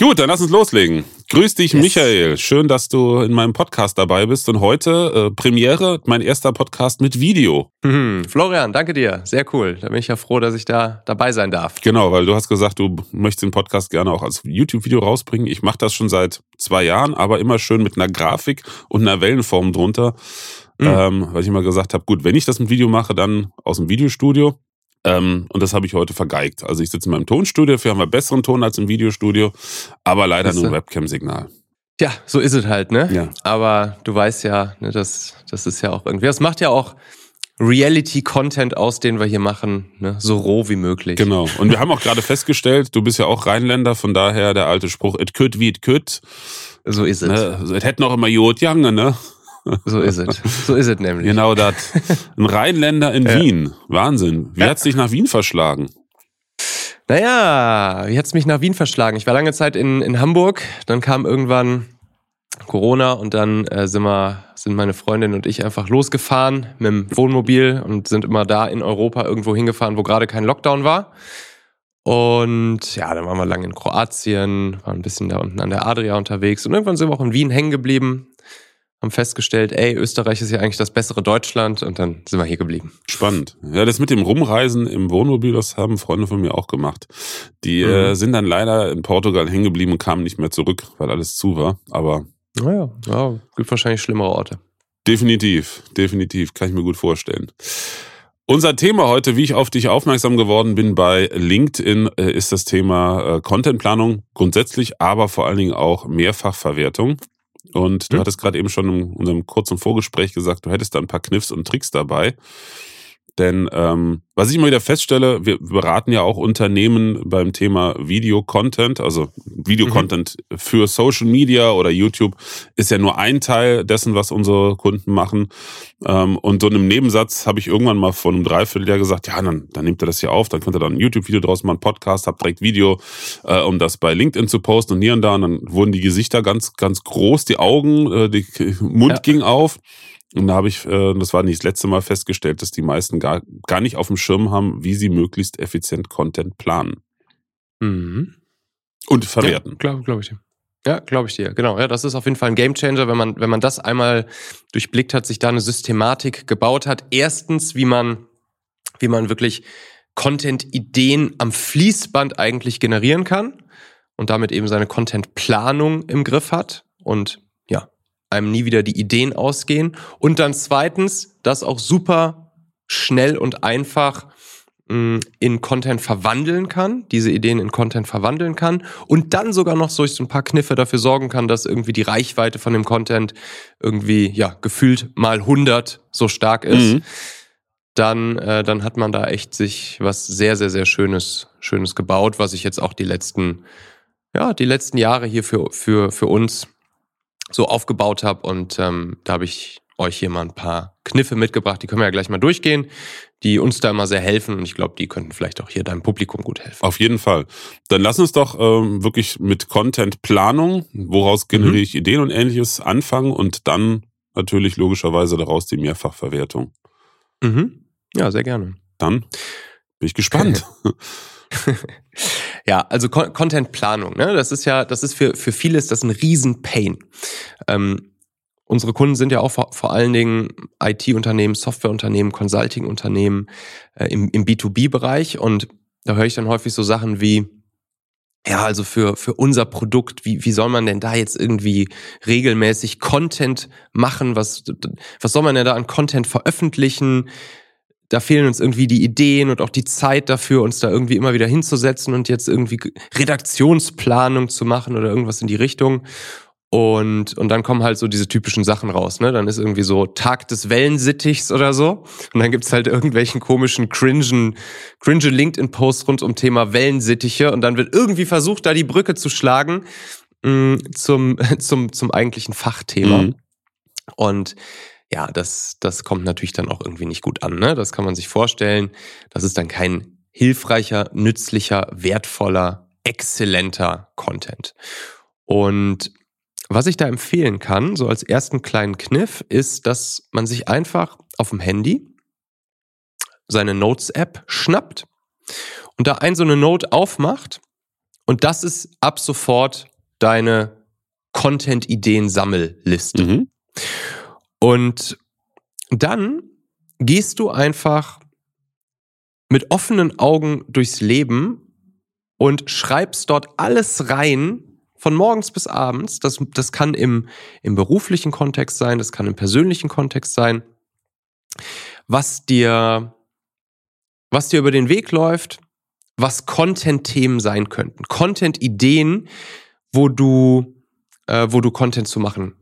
Gut, dann lass uns loslegen. Grüß dich, yes. Michael. Schön, dass du in meinem Podcast dabei bist. Und heute äh, Premiere, mein erster Podcast mit Video. Mhm. Florian, danke dir. Sehr cool. Da bin ich ja froh, dass ich da dabei sein darf. Genau, weil du hast gesagt, du möchtest den Podcast gerne auch als YouTube-Video rausbringen. Ich mache das schon seit zwei Jahren, aber immer schön mit einer Grafik und einer Wellenform drunter. Mhm. Ähm, weil ich immer gesagt habe, gut, wenn ich das mit Video mache, dann aus dem Videostudio. Ähm, und das habe ich heute vergeigt. Also ich sitze in meinem Tonstudio, dafür haben wir besseren Ton als im Videostudio, aber leider nur ein Webcam-Signal. Ja, so ist es halt, ne? Ja. Aber du weißt ja, ne, das, das ist ja auch irgendwie, das macht ja auch Reality-Content aus, den wir hier machen, ne? so roh wie möglich. Genau. Und wir haben auch gerade festgestellt, du bist ja auch Rheinländer, von daher der alte Spruch, it could wie it could. So ist es. Ne? Es hätten auch immer Jod Jange, ne? So ist es. So ist es nämlich. Genau das. Ein Rheinländer in ja. Wien. Wahnsinn. Wie ja. hat's dich nach Wien verschlagen? Naja, wie hat's mich nach Wien verschlagen? Ich war lange Zeit in, in Hamburg, dann kam irgendwann Corona und dann äh, sind wir, sind meine Freundin und ich einfach losgefahren mit dem Wohnmobil und sind immer da in Europa irgendwo hingefahren, wo gerade kein Lockdown war. Und ja, dann waren wir lange in Kroatien, waren ein bisschen da unten an der Adria unterwegs und irgendwann sind wir auch in Wien hängen geblieben haben festgestellt, ey, Österreich ist ja eigentlich das bessere Deutschland und dann sind wir hier geblieben. Spannend. Ja, das mit dem Rumreisen im Wohnmobil, das haben Freunde von mir auch gemacht. Die mhm. äh, sind dann leider in Portugal hängen geblieben und kamen nicht mehr zurück, weil alles zu war. Aber. Naja, ja, gibt wahrscheinlich schlimmere Orte. Definitiv, definitiv, kann ich mir gut vorstellen. Unser Thema heute, wie ich auf dich aufmerksam geworden bin bei LinkedIn, äh, ist das Thema äh, Contentplanung grundsätzlich, aber vor allen Dingen auch Mehrfachverwertung. Und du hm? hattest gerade eben schon in unserem kurzen Vorgespräch gesagt, du hättest da ein paar Kniffs und Tricks dabei. Denn ähm, was ich immer wieder feststelle, wir beraten ja auch Unternehmen beim Thema Video-Content, also Video-Content mhm. für Social Media oder YouTube ist ja nur ein Teil dessen, was unsere Kunden machen. Ähm, und so in einem Nebensatz habe ich irgendwann mal vor einem Dreivierteljahr gesagt, ja, dann, dann nimmt er das hier auf, dann könnt ihr da ein YouTube-Video draus machen, Podcast, habt direkt Video, äh, um das bei LinkedIn zu posten und hier und da. Und dann wurden die Gesichter ganz, ganz groß, die Augen, äh, die Mund ja. ging auf. Und da habe ich, äh, das war nicht das letzte Mal festgestellt, dass die meisten gar, gar nicht auf dem Schirm haben, wie sie möglichst effizient Content planen. Mhm. Und verwerten. Ja, glaube glaub ich dir. Ja, glaube ich dir. Genau. Ja, das ist auf jeden Fall ein Gamechanger, wenn man, wenn man das einmal durchblickt hat, sich da eine Systematik gebaut hat. Erstens, wie man, wie man wirklich Content-Ideen am Fließband eigentlich generieren kann und damit eben seine Content-Planung im Griff hat und einem nie wieder die Ideen ausgehen. Und dann zweitens, das auch super schnell und einfach mh, mm, in Content verwandeln kann, diese Ideen in Content verwandeln kann und dann sogar noch durch so ein paar Kniffe dafür sorgen kann, dass irgendwie die Reichweite von dem Content irgendwie, ja, gefühlt mal 100 so stark ist. Mhm. Dann, äh, dann hat man da echt sich was sehr, sehr, sehr Schönes, Schönes gebaut, was ich jetzt auch die letzten, ja, die letzten Jahre hier für, für, für uns so aufgebaut habe. Und ähm, da habe ich euch hier mal ein paar Kniffe mitgebracht. Die können wir ja gleich mal durchgehen, die uns da immer sehr helfen. Und ich glaube, die könnten vielleicht auch hier deinem Publikum gut helfen. Auf jeden Fall. Dann lass uns doch ähm, wirklich mit Content-Planung, woraus generiere mhm. ich Ideen und ähnliches, anfangen und dann natürlich logischerweise daraus die Mehrfachverwertung. Mhm. Ja, sehr gerne. Dann bin ich gespannt. ja, also Con Content-Planung, ne? das ist ja, das ist für, für viele ist das ein Riesen-Pain. Ähm, unsere Kunden sind ja auch vor, vor allen Dingen IT-Unternehmen, Softwareunternehmen, Consulting-Unternehmen äh, im, im B2B-Bereich und da höre ich dann häufig so Sachen wie, ja, also für, für unser Produkt, wie, wie soll man denn da jetzt irgendwie regelmäßig Content machen? Was, was soll man denn da an Content veröffentlichen? Da fehlen uns irgendwie die Ideen und auch die Zeit dafür, uns da irgendwie immer wieder hinzusetzen und jetzt irgendwie Redaktionsplanung zu machen oder irgendwas in die Richtung. Und, und dann kommen halt so diese typischen Sachen raus, ne? Dann ist irgendwie so Tag des Wellensittichs oder so. Und dann gibt's halt irgendwelchen komischen, cringen, cringe LinkedIn-Posts rund um Thema Wellensittiche. Und dann wird irgendwie versucht, da die Brücke zu schlagen mh, mm, zum, zum, zum eigentlichen Fachthema. Mhm. Und ja, das, das kommt natürlich dann auch irgendwie nicht gut an. Ne? Das kann man sich vorstellen. Das ist dann kein hilfreicher, nützlicher, wertvoller, exzellenter Content. Und was ich da empfehlen kann, so als ersten kleinen Kniff, ist, dass man sich einfach auf dem Handy seine Notes-App schnappt und da ein so eine Note aufmacht Und das ist ab sofort deine Content-Ideen-Sammelliste. Mhm. Und dann gehst du einfach mit offenen Augen durchs Leben und schreibst dort alles rein, von morgens bis abends. Das, das kann im, im beruflichen Kontext sein, das kann im persönlichen Kontext sein, was dir, was dir über den Weg läuft, was Content-Themen sein könnten. Content-Ideen, wo du, äh, wo du Content zu machen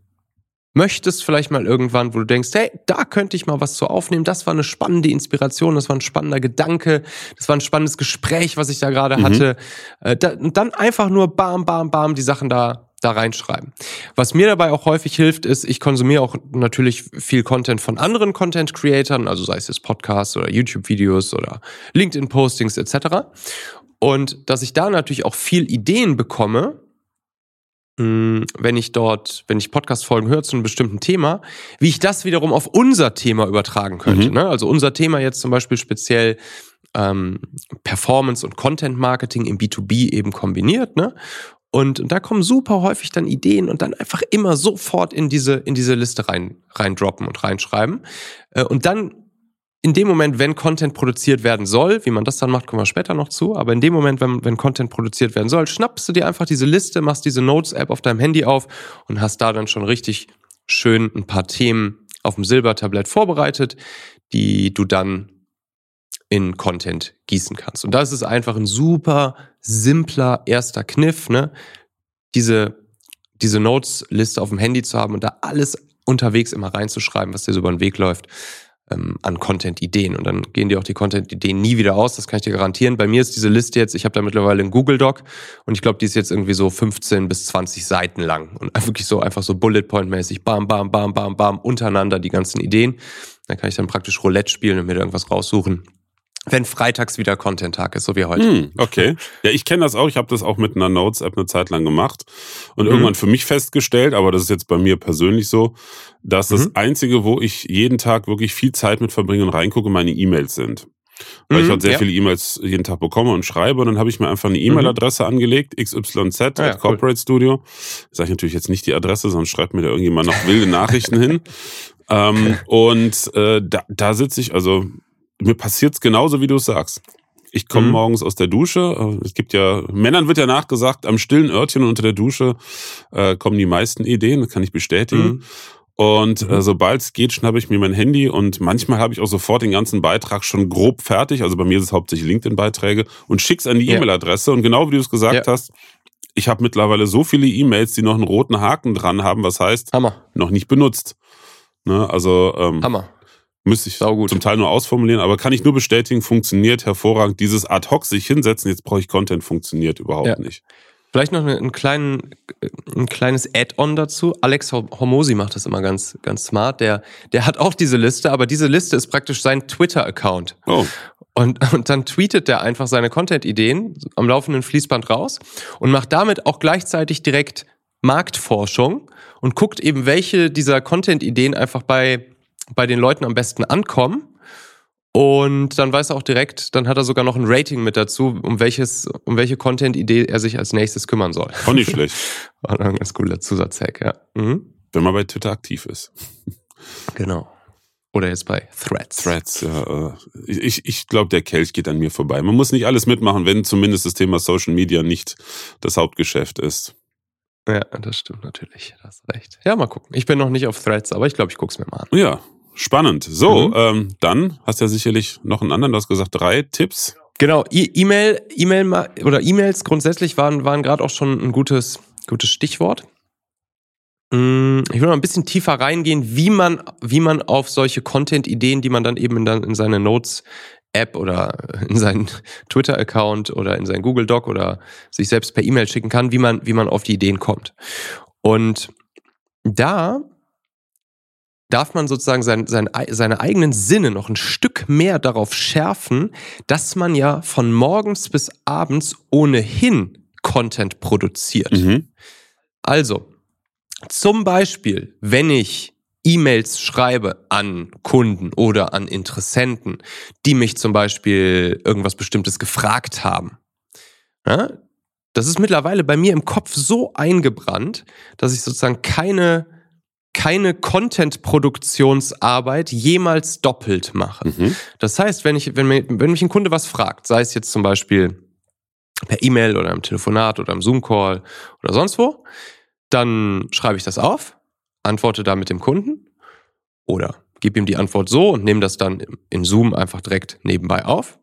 möchtest, vielleicht mal irgendwann, wo du denkst, hey, da könnte ich mal was zu aufnehmen. Das war eine spannende Inspiration, das war ein spannender Gedanke, das war ein spannendes Gespräch, was ich da gerade mhm. hatte. Äh, da, und dann einfach nur bam, bam, bam die Sachen da da reinschreiben. Was mir dabei auch häufig hilft, ist, ich konsumiere auch natürlich viel Content von anderen Content-Creatern, also sei es jetzt Podcasts oder YouTube-Videos oder LinkedIn-Postings etc. Und dass ich da natürlich auch viel Ideen bekomme, Mm, wenn ich dort, wenn ich Podcast-Folgen höre zu einem bestimmten Thema, wie ich das wiederum auf unser Thema übertragen könnte. Mhm. Ne? Also unser Thema jetzt zum Beispiel speziell ähm, Performance und Content Marketing im B2B eben kombiniert. Ne? Und, und da kommen super häufig dann Ideen und dann einfach immer sofort in diese, in diese Liste rein, rein droppen und reinschreiben. Äh, und dann in dem Moment, wenn Content produziert werden soll, wie man das dann macht, kommen wir später noch zu, aber in dem Moment, wenn, wenn Content produziert werden soll, schnappst du dir einfach diese Liste, machst diese Notes-App auf deinem Handy auf und hast da dann schon richtig schön ein paar Themen auf dem Silbertablett vorbereitet, die du dann in Content gießen kannst. Und das ist einfach ein super simpler erster Kniff, ne? Diese, diese Notes-Liste auf dem Handy zu haben und da alles unterwegs immer reinzuschreiben, was dir so über den Weg läuft ähm, an Content-Ideen. Und dann gehen dir auch die Content-Ideen nie wieder aus, das kann ich dir garantieren. Bei mir ist diese Liste jetzt, ich habe da mittlerweile einen Google Doc und ich glaube, die ist jetzt irgendwie so 15 bis 20 Seiten lang. Und wirklich so einfach so Bullet Point-mäßig, bam, bam, bam, bam, bam, untereinander die ganzen Ideen. Da kann ich dann praktisch Roulette spielen und mir da irgendwas raussuchen wenn freitags wieder Content-Tag ist, so wie heute. Mm, okay. Ja, ich kenne das auch. Ich habe das auch mit einer Notes-App eine Zeit lang gemacht und mhm. irgendwann für mich festgestellt, aber das ist jetzt bei mir persönlich so, dass mhm. das Einzige, wo ich jeden Tag wirklich viel Zeit mit verbringe und reingucke, meine E-Mails sind. Weil ich mhm, halt sehr ja. viele E-Mails jeden Tag bekomme und schreibe. Und dann habe ich mir einfach eine mhm. E-Mail-Adresse angelegt, xyz ah, ja, at Corporate cool. Studio. Sage ich natürlich jetzt nicht die Adresse, sondern schreibt mir da irgendjemand noch wilde Nachrichten hin. Ähm, und äh, da, da sitze ich, also mir passiert's genauso, wie du es sagst. Ich komme mhm. morgens aus der Dusche. Es gibt ja, Männern wird ja nachgesagt, am stillen Örtchen unter der Dusche äh, kommen die meisten Ideen, das kann ich bestätigen. Mhm. Und äh, mhm. sobald es geht, schnappe ich mir mein Handy und manchmal habe ich auch sofort den ganzen Beitrag schon grob fertig. Also bei mir ist es hauptsächlich LinkedIn-Beiträge und schick's an die ja. E-Mail-Adresse. Und genau wie du es gesagt ja. hast, ich habe mittlerweile so viele E-Mails, die noch einen roten Haken dran haben, was heißt, Hammer. noch nicht benutzt. Ne? Also ähm, Hammer. Müsste ich zum Teil nur ausformulieren, aber kann ich nur bestätigen, funktioniert hervorragend. Dieses ad hoc sich hinsetzen, jetzt brauche ich Content, funktioniert überhaupt ja. nicht. Vielleicht noch ein, kleinen, ein kleines Add-on dazu. Alex Hormosi macht das immer ganz, ganz smart. Der, der hat auch diese Liste, aber diese Liste ist praktisch sein Twitter-Account. Oh. Und, und dann tweetet der einfach seine Content-Ideen am laufenden Fließband raus und macht damit auch gleichzeitig direkt Marktforschung und guckt eben, welche dieser Content-Ideen einfach bei bei den Leuten am besten ankommen. Und dann weiß er auch direkt, dann hat er sogar noch ein Rating mit dazu, um welches, um welche Content-Idee er sich als nächstes kümmern soll. Auch nicht schlecht. War ein ganz cooler Zusatzhack, ja. Mhm. Wenn man bei Twitter aktiv ist. Genau. Oder jetzt bei Threads. Threads, ja. Äh, ich, ich glaube, der Kelch geht an mir vorbei. Man muss nicht alles mitmachen, wenn zumindest das Thema Social Media nicht das Hauptgeschäft ist. Ja, das stimmt natürlich. Du hast recht. Ja, mal gucken. Ich bin noch nicht auf Threads, aber ich glaube, ich gucke es mir mal an. Ja, Spannend. So, mhm. ähm, dann hast du ja sicherlich noch einen anderen, du hast gesagt, drei Tipps. Genau, E-Mail, E-Mail oder E-Mails grundsätzlich waren, waren gerade auch schon ein gutes, gutes Stichwort. Mm, ich will noch ein bisschen tiefer reingehen, wie man, wie man auf solche Content-Ideen, die man dann eben in, in seine Notes-App oder in seinen Twitter-Account oder in seinen Google Doc oder sich selbst per E-Mail schicken kann, wie man, wie man auf die Ideen kommt. Und da darf man sozusagen sein, sein, seine eigenen Sinne noch ein Stück mehr darauf schärfen, dass man ja von morgens bis abends ohnehin Content produziert. Mhm. Also, zum Beispiel, wenn ich E-Mails schreibe an Kunden oder an Interessenten, die mich zum Beispiel irgendwas Bestimmtes gefragt haben, ja, Das ist mittlerweile bei mir im Kopf so eingebrannt, dass ich sozusagen keine, keine Content-Produktionsarbeit jemals doppelt mache. Mhm. Das heißt, wenn ich, wenn, mir, wenn mich ein Kunde was fragt, sei es jetzt zum Beispiel per E-Mail oder im Telefonat oder im Zoom-Call oder sonst wo, dann schreibe ich das auf, antworte da mit dem Kunden oder gebe ihm die Antwort so und nehme das dann in Zoom einfach direkt nebenbei auf.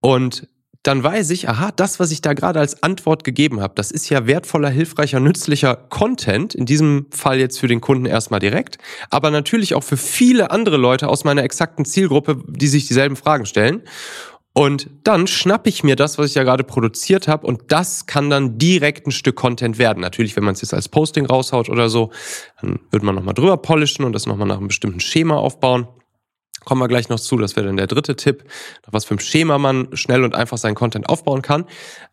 Und dann weiß ich, aha, das, was ich da gerade als Antwort gegeben habe, das ist ja wertvoller, hilfreicher, nützlicher Content. In diesem Fall jetzt für den Kunden erstmal direkt, aber natürlich auch für viele andere Leute aus meiner exakten Zielgruppe, die sich dieselben Fragen stellen. Und dann schnappe ich mir das, was ich ja gerade produziert habe, und das kann dann direkt ein Stück Content werden. Natürlich, wenn man es jetzt als Posting raushaut oder so, dann wird man nochmal drüber polischen und das nochmal nach einem bestimmten Schema aufbauen. Kommen wir gleich noch zu, das wäre dann der dritte Tipp, nach was für ein Schema man schnell und einfach seinen Content aufbauen kann.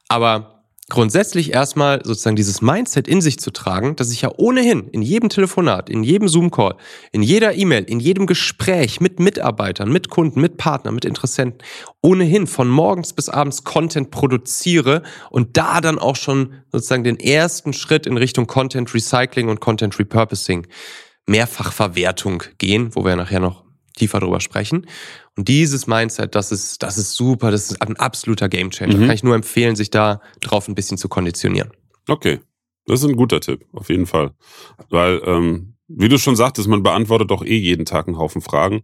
Aber grundsätzlich erstmal sozusagen dieses Mindset in sich zu tragen, dass ich ja ohnehin in jedem Telefonat, in jedem Zoom-Call, in jeder E-Mail, in jedem Gespräch mit Mitarbeitern, mit Kunden, mit Partnern, mit Interessenten ohnehin von morgens bis abends Content produziere und da dann auch schon sozusagen den ersten Schritt in Richtung Content Recycling und Content Repurposing, Mehrfachverwertung gehen, wo wir nachher noch tiefer drüber sprechen. Und dieses Mindset, das ist, das ist super, das ist ein absoluter Gamechanger. Mhm. Kann ich nur empfehlen, sich da drauf ein bisschen zu konditionieren. Okay. Das ist ein guter Tipp, auf jeden Fall. Weil, ähm, wie du schon sagtest, man beantwortet doch eh jeden Tag einen Haufen Fragen.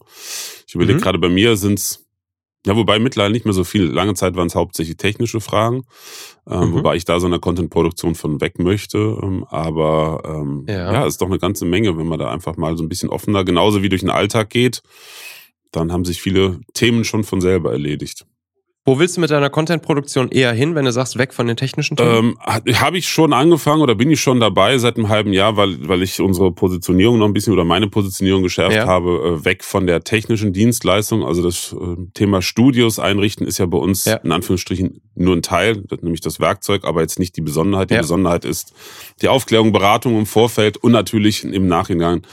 Ich überlege mhm. gerade, bei mir sind's ja, wobei mittlerweile nicht mehr so viel. Lange Zeit waren es hauptsächlich technische Fragen, ähm, mhm. wobei ich da so eine Content-Produktion von weg möchte. Ähm, aber ähm, ja. ja, ist doch eine ganze Menge, wenn man da einfach mal so ein bisschen offener, genauso wie durch den Alltag geht, dann haben sich viele Themen schon von selber erledigt. Wo willst du mit deiner Content-Produktion eher hin, wenn du sagst, weg von den technischen Themen? Ähm, Habe ich schon angefangen oder bin ich schon dabei seit einem halben Jahr, weil, weil ich unsere Positionierung noch ein bisschen oder meine Positionierung geschärft ja. habe, äh, weg von der technischen Dienstleistung. Also das äh, Thema Studios einrichten ist ja bei uns ja. in Anführungsstrichen nur ein Teil, nämlich das Werkzeug, aber jetzt nicht die Besonderheit. Die ja. Besonderheit ist die Aufklärung, Beratung im Vorfeld und natürlich im Nachhinein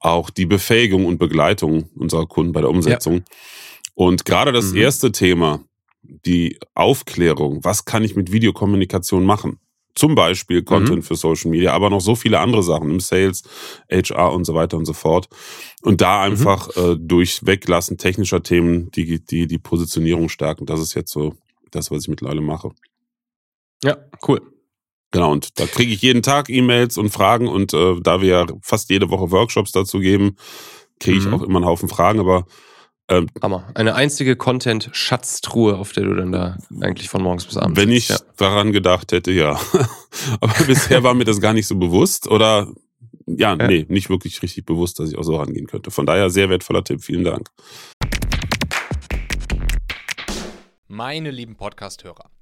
auch die Befähigung und Begleitung unserer Kunden bei der Umsetzung. Und gerade das mhm. erste Thema, die Aufklärung, was kann ich mit Videokommunikation machen? Zum Beispiel Content mhm. für Social Media, aber noch so viele andere Sachen im Sales, HR und so weiter und so fort. Und da mhm. einfach mhm. äh, durch Weglassen technischer Themen die, die, die Positionierung stärken. Das ist jetzt so das, was ich mittlerweile mache. Ja, cool. Genau, und da kriege ich jeden Tag E-Mails und Fragen und äh, da wir ja fast jede Woche Workshops dazu geben, kriege ich mhm. auch immer einen Haufen Fragen, aber ähm, Hammer. Eine einzige Content-Schatztruhe, auf der du dann da eigentlich von morgens bis abends Wenn ich ja. daran gedacht hätte, ja. Aber bisher war mir das gar nicht so bewusst oder ja, ja, nee, nicht wirklich richtig bewusst, dass ich auch so rangehen könnte. Von daher sehr wertvoller Tipp. Vielen Dank. Meine lieben Podcast-Hörer,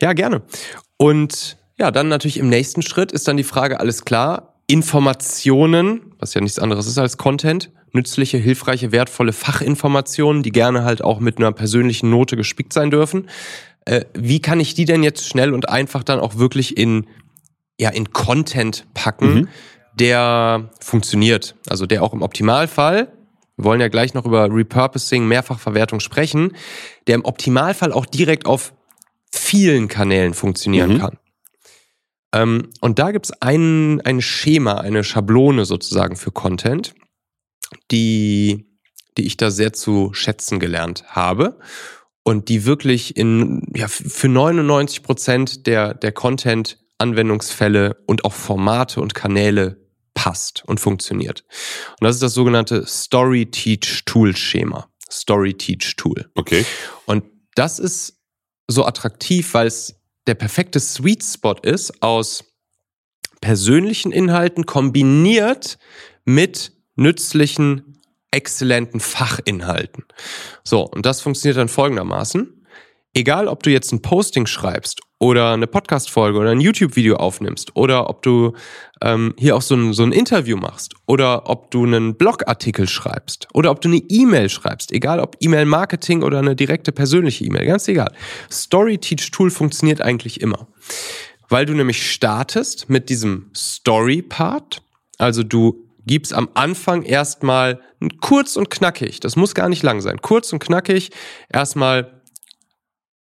Ja, gerne. Und ja, dann natürlich im nächsten Schritt ist dann die Frage, alles klar, Informationen, was ja nichts anderes ist als Content, nützliche, hilfreiche, wertvolle Fachinformationen, die gerne halt auch mit einer persönlichen Note gespickt sein dürfen. Äh, wie kann ich die denn jetzt schnell und einfach dann auch wirklich in, ja, in Content packen, mhm. der funktioniert? Also der auch im Optimalfall, wir wollen ja gleich noch über Repurposing, Mehrfachverwertung sprechen, der im Optimalfall auch direkt auf vielen Kanälen funktionieren mhm. kann. Ähm, und da gibt es ein, ein Schema, eine Schablone sozusagen für Content, die, die ich da sehr zu schätzen gelernt habe und die wirklich in, ja, für 99 Prozent der, der Content-Anwendungsfälle und auch Formate und Kanäle passt und funktioniert. Und das ist das sogenannte Story Teach Tool Schema. Story Teach Tool. Okay. Und das ist so attraktiv, weil es der perfekte Sweet Spot ist aus persönlichen Inhalten kombiniert mit nützlichen, exzellenten Fachinhalten. So, und das funktioniert dann folgendermaßen. Egal, ob du jetzt ein Posting schreibst oder eine Podcast-Folge oder ein YouTube-Video aufnimmst oder ob du ähm, hier auch so ein, so ein Interview machst oder ob du einen Blogartikel schreibst oder ob du eine E-Mail schreibst, egal ob E-Mail-Marketing oder eine direkte persönliche E-Mail, ganz egal. Story Teach Tool funktioniert eigentlich immer, weil du nämlich startest mit diesem Story-Part, also du gibst am Anfang erstmal kurz und knackig, das muss gar nicht lang sein, kurz und knackig erstmal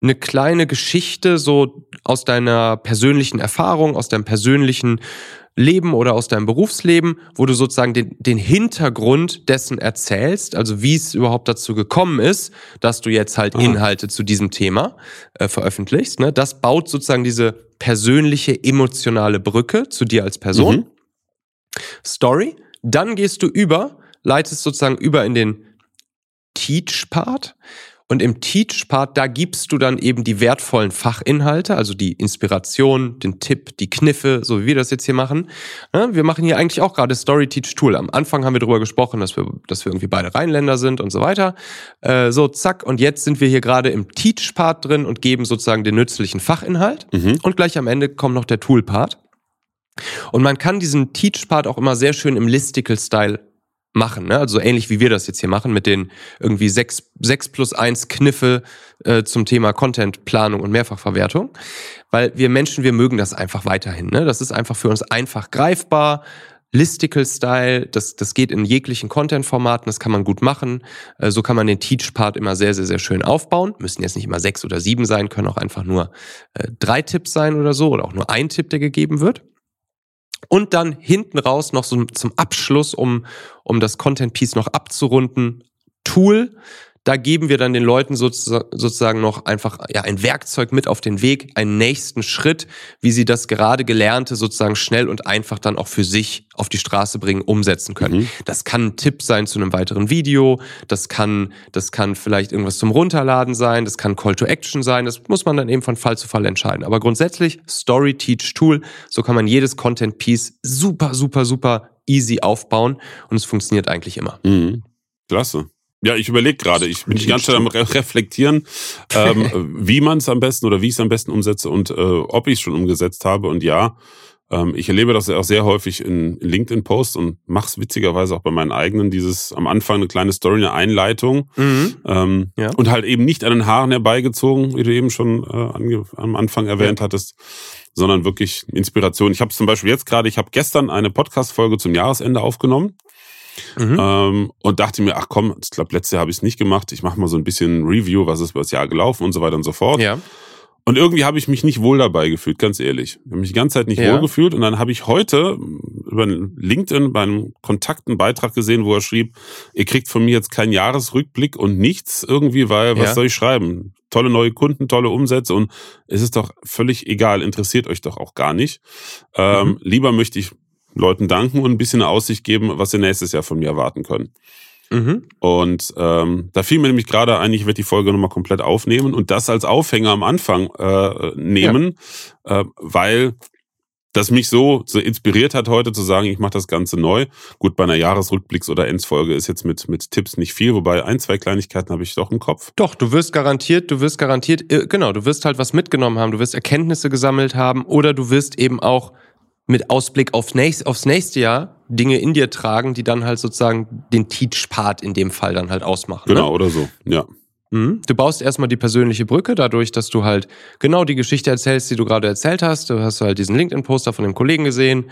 eine kleine Geschichte so aus deiner persönlichen Erfahrung, aus deinem persönlichen Leben oder aus deinem Berufsleben, wo du sozusagen den, den Hintergrund dessen erzählst, also wie es überhaupt dazu gekommen ist, dass du jetzt halt ah. Inhalte zu diesem Thema äh, veröffentlichst. Ne? Das baut sozusagen diese persönliche, emotionale Brücke zu dir als Person. Mhm. Story. Dann gehst du über, leitest sozusagen über in den Teach-Part. Und im Teach-Part, da gibst du dann eben die wertvollen Fachinhalte, also die Inspiration, den Tipp, die Kniffe, so wie wir das jetzt hier machen. Wir machen hier eigentlich auch gerade Story-Teach-Tool. Am Anfang haben wir darüber gesprochen, dass wir, dass wir irgendwie beide Rheinländer sind und so weiter. Äh, so, zack. Und jetzt sind wir hier gerade im Teach-Part drin und geben sozusagen den nützlichen Fachinhalt. Mhm. Und gleich am Ende kommt noch der Tool-Part. Und man kann diesen Teach-Part auch immer sehr schön im Listicle-Style machen. Ne? Also ähnlich wie wir das jetzt hier machen mit den irgendwie sechs, sechs plus eins Kniffe äh, zum Thema Contentplanung und Mehrfachverwertung. Weil wir Menschen, wir mögen das einfach weiterhin. Ne? Das ist einfach für uns einfach greifbar. Listicle-Style, das, das geht in jeglichen Content-Formaten, das kann man gut machen. Äh, so kann man den Teach-Part immer sehr, sehr, sehr schön aufbauen. Müssen jetzt nicht immer sechs oder sieben sein, können auch einfach nur äh, drei Tipps sein oder so oder auch nur ein Tipp, der gegeben wird. Und dann hinten raus noch so zum Abschluss, um, um das Content Piece noch abzurunden, Tool, da geben wir dann den Leuten sozusagen noch einfach ja, ein Werkzeug mit auf den Weg, einen nächsten Schritt, wie sie das gerade Gelernte sozusagen schnell und einfach dann auch für sich auf die Straße bringen, umsetzen können. Mhm. Das kann ein Tipp sein zu einem weiteren Video, das kann, das kann vielleicht irgendwas zum Runterladen sein, das kann Call to Action sein, das muss man dann eben von Fall zu Fall entscheiden. Aber grundsätzlich Story Teach Tool, so kann man jedes Content Piece super, super, super easy aufbauen und es funktioniert eigentlich immer. Mhm. Klasse. Ja, ich überlege gerade, ich bin die ganze Zeit am Reflektieren, ähm, wie man es am besten oder wie ich es am besten umsetze und äh, ob ich es schon umgesetzt habe. Und ja, ähm, ich erlebe das auch sehr häufig in, in LinkedIn-Posts und mache es witzigerweise auch bei meinen eigenen, dieses am Anfang eine kleine Story, eine Einleitung mhm. ähm, ja. und halt eben nicht an den Haaren herbeigezogen, wie du eben schon äh, am Anfang erwähnt ja. hattest, sondern wirklich Inspiration. Ich habe zum Beispiel jetzt gerade, ich habe gestern eine Podcast-Folge zum Jahresende aufgenommen. Mhm. Ähm, und dachte mir, ach komm, ich glaube, letztes Jahr habe ich es nicht gemacht. Ich mache mal so ein bisschen Review, was ist über das Jahr gelaufen und so weiter und so fort. Ja. Und irgendwie habe ich mich nicht wohl dabei gefühlt, ganz ehrlich. Ich habe mich die ganze Zeit nicht ja. wohl gefühlt. Und dann habe ich heute über LinkedIn bei einem Kontakt einen Beitrag gesehen, wo er schrieb, ihr kriegt von mir jetzt keinen Jahresrückblick und nichts irgendwie, weil was ja. soll ich schreiben? Tolle neue Kunden, tolle Umsätze und es ist doch völlig egal, interessiert euch doch auch gar nicht. Ähm, mhm. Lieber möchte ich Leuten danken und ein bisschen eine Aussicht geben, was sie nächstes Jahr von mir erwarten können. Mhm. Und ähm, da fiel mir nämlich gerade ein, ich werde die Folge nochmal komplett aufnehmen und das als Aufhänger am Anfang äh, nehmen, ja. äh, weil das mich so, so inspiriert hat heute zu sagen, ich mache das Ganze neu. Gut, bei einer Jahresrückblicks- oder Endsfolge ist jetzt mit, mit Tipps nicht viel, wobei ein, zwei Kleinigkeiten habe ich doch im Kopf. Doch, du wirst garantiert, du wirst garantiert, äh, genau, du wirst halt was mitgenommen haben, du wirst Erkenntnisse gesammelt haben oder du wirst eben auch mit Ausblick aufs nächste, aufs nächste Jahr Dinge in dir tragen, die dann halt sozusagen den Teach-Part in dem Fall dann halt ausmachen. Genau, ne? oder so, ja. Mhm. Du baust erstmal die persönliche Brücke dadurch, dass du halt genau die Geschichte erzählst, die du gerade erzählt hast. Du hast halt diesen LinkedIn-Poster von dem Kollegen gesehen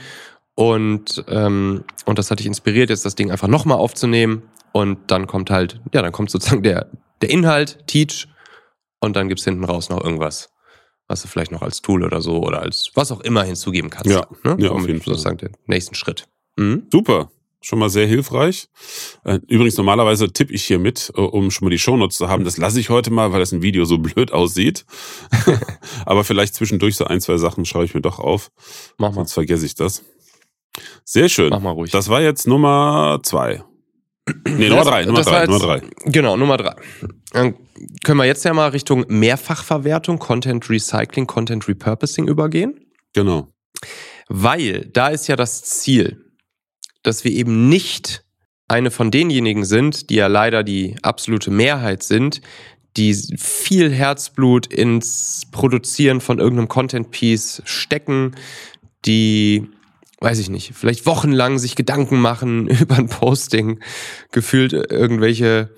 und, ähm, und das hat dich inspiriert, jetzt das Ding einfach nochmal aufzunehmen. Und dann kommt halt, ja, dann kommt sozusagen der, der Inhalt, Teach, und dann gibt's hinten raus noch irgendwas was du vielleicht noch als Tool oder so oder als was auch immer hinzugeben kannst. Ja, ne? ja auf jeden Fall. Sozusagen den nächsten Schritt. Mhm. Super. Schon mal sehr hilfreich. Äh, übrigens, normalerweise tippe ich hier mit, äh, um schon mal die Shownotes zu haben. Das lasse ich heute mal, weil das ein Video so blöd aussieht. Aber vielleicht zwischendurch so ein, zwei Sachen schaue ich mir doch auf. Mach mal. Sonst vergesse ich das. Sehr schön. Mach mal ruhig. Das war jetzt Nummer zwei. Nee, Nummer drei, Nummer drei, jetzt- Nummer drei. Genau, Nummer drei. Dann können wir jetzt ja mal Richtung Mehrfachverwertung, Content Recycling, Content Repurposing übergehen. Genau. Weil da ist ja das Ziel, dass wir eben nicht eine von denjenigen sind, die ja leider die absolute Mehrheit sind, die viel Herzblut ins Produzieren von irgendeinem Content-Piece stecken, die, weiß ich nicht, vielleicht wochenlang sich Gedanken machen über ein Posting, gefühlt irgendwelche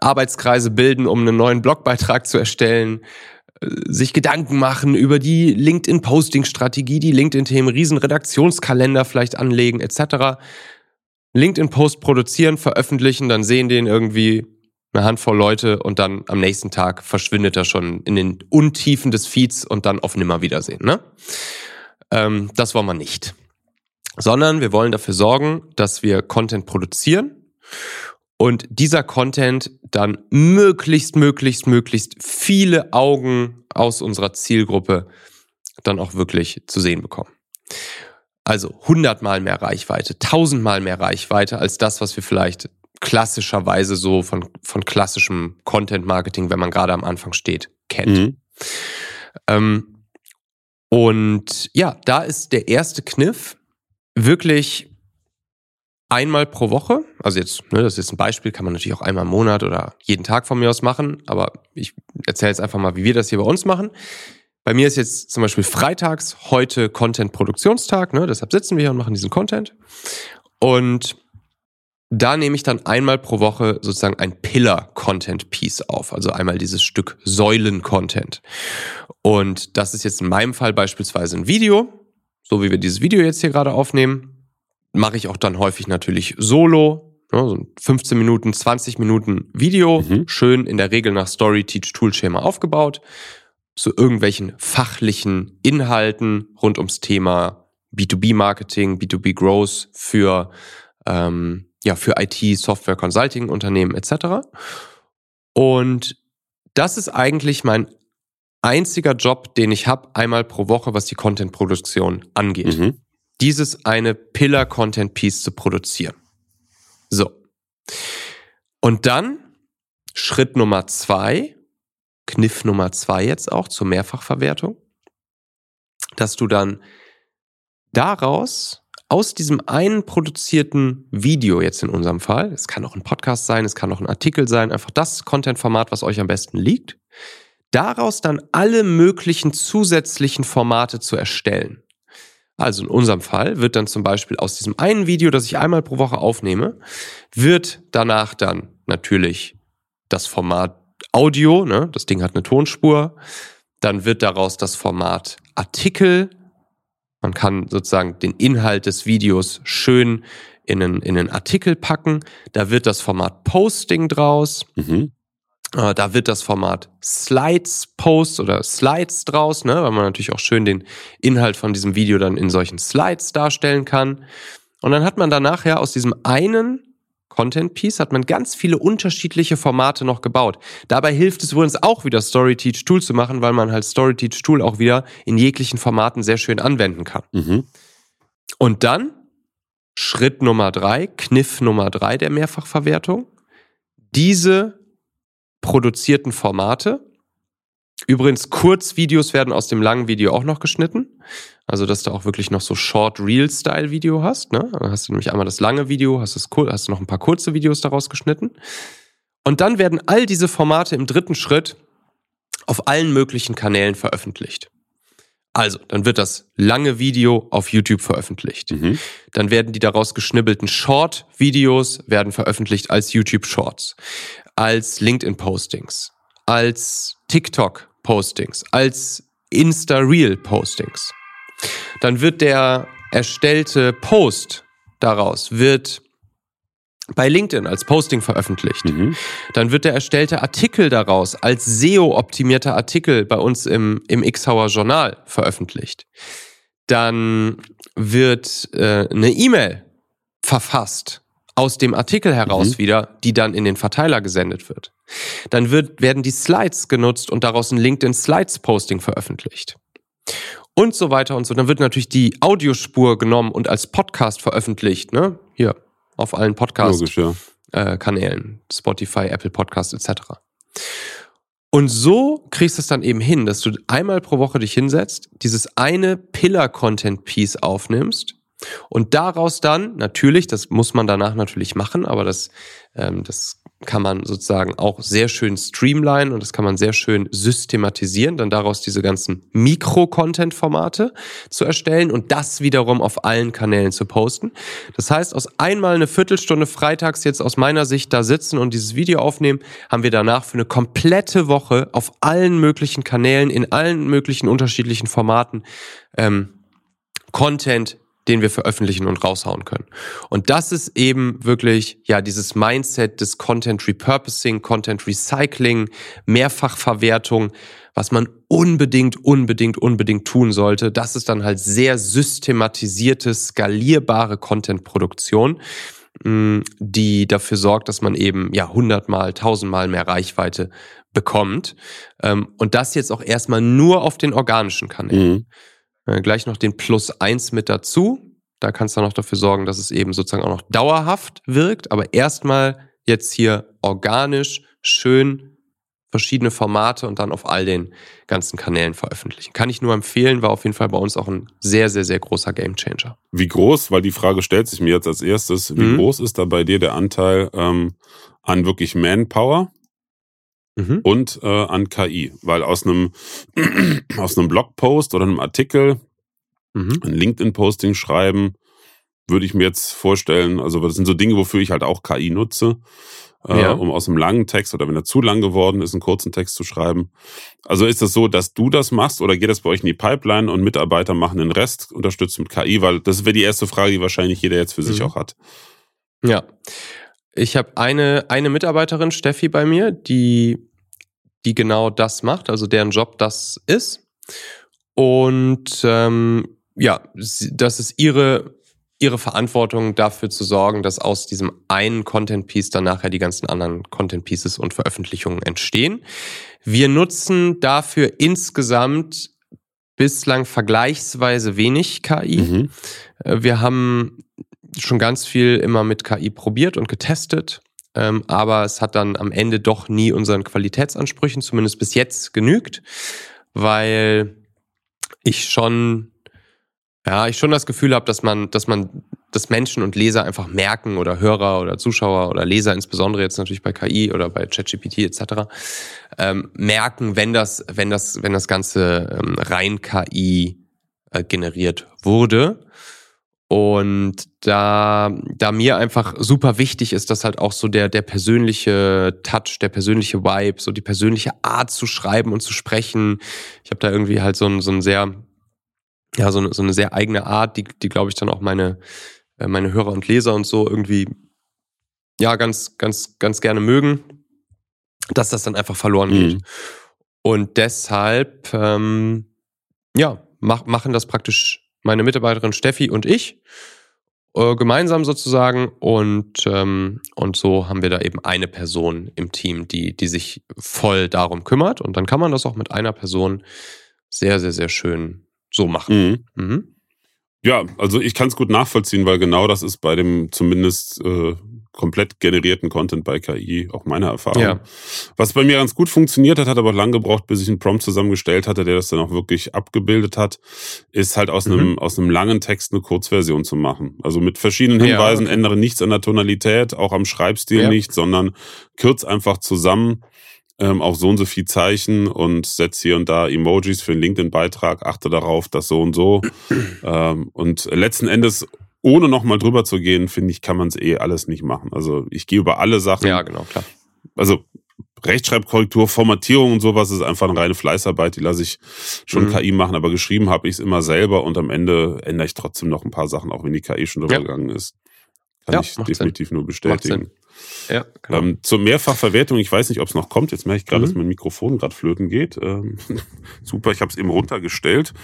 Arbeitskreise bilden, um einen neuen Blogbeitrag zu erstellen, äh, sich Gedanken machen über die LinkedIn-Posting-Strategie, die LinkedIn-Themen, riesen Redaktionskalender vielleicht anlegen, etc. LinkedIn-Post produzieren, veröffentlichen, dann sehen den irgendwie eine Handvoll Leute und dann am nächsten Tag verschwindet er schon in den Untiefen des Feeds und dann auf Nimmerwiedersehen. Ne? Ähm, das wollen wir nicht. Sondern wir wollen dafür sorgen, dass wir Content produzieren und dieser Content dann möglichst, möglichst, möglichst viele Augen aus unserer Zielgruppe dann auch wirklich zu sehen bekommen. Also hundertmal mehr Reichweite, tausendmal mehr Reichweite als das, was wir vielleicht klassischerweise so von, von klassischem Content-Marketing, wenn man gerade am Anfang steht, kennt. Mhm. Ähm, und ja, da ist der erste Kniff wirklich einmal pro Woche. Also jetzt, ne, das ist ein Beispiel, kann man natürlich auch einmal im Monat oder jeden Tag von mir aus machen, aber ich erzähle jetzt einfach mal, wie wir das hier bei uns machen. Bei mir ist jetzt zum Beispiel freitags heute Content-Produktionstag, ne? deshalb sitzen wir hier und machen diesen Content. Und da nehme ich dann einmal pro Woche sozusagen ein Pillar-Content-Piece auf, also einmal dieses Stück Säulen-Content. Und das ist jetzt in meinem Fall beispielsweise ein Video, so wie wir dieses Video jetzt hier gerade aufnehmen. Mache ich auch dann häufig natürlich solo, ne, so ein 15 Minuten, 20 Minuten Video, Mhm. schön in der Regel nach Story Teach Tool Schema aufgebaut, zu irgendwelchen fachlichen Inhalten rund ums Thema B2B-Marketing, B2B-Growth für, ähm, ja, für IT, Software, Consulting, Unternehmen etc. Und das ist eigentlich mein einziger Job, den ich habe, einmal pro Woche, was die Content-Produktion angeht. Mhm. Dieses eine Pillar-Content-Piece zu produzieren. So. Und dann Schritt Nummer zwei, Kniff Nummer zwei jetzt auch zur Mehrfachverwertung, dass du dann daraus aus diesem einen produzierten Video jetzt in unserem Fall, es kann auch ein Podcast sein, es kann auch ein Artikel sein, einfach das Content-Format, was euch am besten liegt, daraus dann alle möglichen zusätzlichen Formate zu erstellen. Also in unserem Fall wird dann zum Beispiel aus diesem einen Video, das ich einmal pro Woche aufnehme, wird danach dann natürlich das Format Audio, ne, das Ding hat eine Tonspur, dann wird daraus das Format Artikel, man kann sozusagen den Inhalt des Videos schön in einen, in einen Artikel packen, da wird das Format Posting draus, Mhm. Äh, Da wird das Format Slides Post oder Slides draus, ne, weil man natürlich auch schön den Inhalt von diesem Video dann in solchen Slides darstellen kann. Und dann hat man danach ja aus diesem einen Content Piece hat man ganz viele unterschiedliche Formate noch gebaut. Dabei hilft es übrigens auch wieder Story Teach Tool zu machen, weil man halt Story Teach Tool auch wieder in jeglichen Formaten sehr schön anwenden kann. Mhm. Und dann Schritt Nummer drei, Kniff Nummer drei der Mehrfachverwertung. Diese produzierten Formate. Übrigens, Kurzvideos werden aus dem langen Video auch noch geschnitten. Also, dass du auch wirklich noch so Short-Reel-Style-Video hast. Ne? Dann hast du nämlich einmal das lange Video, hast, das, hast du noch ein paar kurze Videos daraus geschnitten. Und dann werden all diese Formate im dritten Schritt auf allen möglichen Kanälen veröffentlicht. Also, dann wird das lange Video auf YouTube veröffentlicht. Mhm. Dann werden die daraus geschnibbelten Short-Videos werden veröffentlicht als YouTube-Shorts, als LinkedIn-Postings, als TikTok-Postings, als Insta-Reel-Postings. Dann wird der erstellte Post daraus wird bei LinkedIn als Posting veröffentlicht. Mhm. Dann wird der erstellte Artikel daraus als SEO-optimierter Artikel bei uns im, im X-Hauer Journal veröffentlicht. Dann wird äh, eine E-Mail verfasst aus dem Artikel heraus Mhm. wieder, die dann in den Verteiler gesendet wird. Dann wird, werden die Slides genutzt und daraus ein LinkedIn Slides Posting veröffentlicht. und so weiter und so. Dann wird natürlich die Audiospur genommen und als Podcast veröffentlicht, ne? Hier auf allen Podcast-Kanälen, äh, Spotify, Apple Podcast etc. Und so kriegst du es dann eben hin, dass du einmal pro Woche dich hinsetzt, dieses eine Pillar-Content-Piece aufnimmst und daraus dann, natürlich, das muss man danach natürlich machen, aber das, ähm, das kann man sozusagen auch sehr schön streamlinen und das kann man sehr schön systematisieren, dann daraus diese ganzen Mikro-Content-Formate zu erstellen und das wiederum auf allen Kanälen zu posten. Das heißt, aus einmal eine Viertelstunde freitags jetzt aus meiner Sicht da sitzen und dieses Video aufnehmen, haben wir danach für eine komplette Woche auf allen möglichen Kanälen, in allen möglichen unterschiedlichen Formaten ähm, Content den wir veröffentlichen und raushauen können. Und das ist eben wirklich, ja, dieses Mindset des Content Repurposing, Content Recycling, Mehrfachverwertung, was man unbedingt, unbedingt, unbedingt tun sollte. Das ist dann halt sehr systematisierte, skalierbare Content-Produktion, mm, die dafür sorgt, dass man eben, ja, hundertmal, tausendmal mehr Reichweite bekommt. Ähm, und das jetzt auch erstmal nur auf den organischen Kanälen. Mhm. Äh, gleich noch den Plus eins mit dazu. Da kannst du noch dafür sorgen, dass es eben sozusagen auch noch dauerhaft wirkt, aber erstmal jetzt hier organisch, schön verschiedene Formate und dann auf all den ganzen Kanälen veröffentlichen. Kann ich nur empfehlen, war auf jeden Fall bei uns auch ein sehr, sehr, sehr großer Gamechanger. Wie groß, weil die Frage stellt sich mir jetzt als erstes, wie mhm. groß ist da bei dir der Anteil ähm, an wirklich Manpower? Mhm. und äh, an KI. Weil aus einem, aus einem Blogpost oder einem Artikel, mhm. ein LinkedIn-Posting schreiben, würde ich mir jetzt vorstellen, also das sind so Dinge, wofür ich halt auch KI nutze, äh, ja. um aus einem langen Text oder wenn er zu lang geworden ist, einen kurzen Text zu schreiben. Also ist es das so, dass du das machst oder geht das bei euch in die Pipeline und Mitarbeiter machen den Rest, unterstützt mit KI? Weil das wäre die erste Frage, die wahrscheinlich jeder jetzt für mhm. sich auch hat. Ja. Ich habe eine, eine Mitarbeiterin, Steffi, bei mir, die, die genau das macht, also deren Job das ist. Und ähm, ja, das ist ihre, ihre Verantwortung dafür zu sorgen, dass aus diesem einen Content Piece dann nachher die ganzen anderen Content Pieces und Veröffentlichungen entstehen. Wir nutzen dafür insgesamt bislang vergleichsweise wenig KI. Mhm. Äh, wir haben schon ganz viel immer mit KI probiert und getestet, ähm, aber es hat dann am Ende doch nie unseren Qualitätsansprüchen, zumindest bis jetzt, genügt, weil ich schon, ja, ich schon das Gefühl habe, dass man, dass man, dass Menschen und Leser einfach merken oder Hörer oder Zuschauer oder Leser, insbesondere jetzt natürlich bei KI oder bei ChatGPT etc., ähm, merken, wenn das, wenn das, wenn das Ganze ähm, rein KI äh, generiert wurde. Und da, da mir einfach super wichtig ist, dass halt auch so der, der persönliche Touch, der persönliche Vibe, so die persönliche Art zu schreiben und zu sprechen. Ich habe da irgendwie halt so ein, so ein sehr, ja, so eine, so eine sehr eigene Art, die, die glaube ich dann auch meine, äh, meine Hörer und Leser und so irgendwie, ja, ganz, ganz, ganz gerne mögen, dass das dann einfach verloren geht. Mhm. Und deshalb, ähm, ja, mach, machen das praktisch meine Mitarbeiterin Steffi und ich äh, gemeinsam sozusagen und ähm, und so haben wir da eben eine Person im Team, die die sich voll darum kümmert und dann kann man das auch mit einer Person sehr sehr sehr schön so machen. Mhm. Mhm. Ja, also ich kann es gut nachvollziehen, weil genau das ist bei dem zumindest äh, komplett generierten Content bei KI auch meine Erfahrung. Ja. Was bei mir ganz gut funktioniert hat, hat aber lang gebraucht, bis ich einen Prompt zusammengestellt hatte, der das dann auch wirklich abgebildet hat, ist halt aus mhm. einem aus einem langen Text eine Kurzversion zu machen. Also mit verschiedenen Hinweisen ja, ändere nichts an der Tonalität, auch am Schreibstil ja. nicht, sondern kürz einfach zusammen ähm, auf so und so viel Zeichen und setze hier und da Emojis für einen LinkedIn-Beitrag, achte darauf, dass so und so. ähm, und letzten Endes ohne nochmal drüber zu gehen, finde ich, kann man es eh alles nicht machen. Also ich gehe über alle Sachen. Ja, genau, klar. Also Rechtschreibkorrektur, Formatierung und sowas ist einfach eine reine Fleißarbeit, die lasse ich schon mhm. KI machen, aber geschrieben habe ich es immer selber und am Ende ändere ich trotzdem noch ein paar Sachen, auch wenn die KI schon drüber ja. gegangen ist. Kann ja, ich definitiv Sinn. nur bestätigen. Ja, genau. ähm, zur Mehrfachverwertung, ich weiß nicht, ob es noch kommt. Jetzt merke ich gerade, mhm. dass mein Mikrofon gerade flöten geht. Ähm, super, ich habe es eben runtergestellt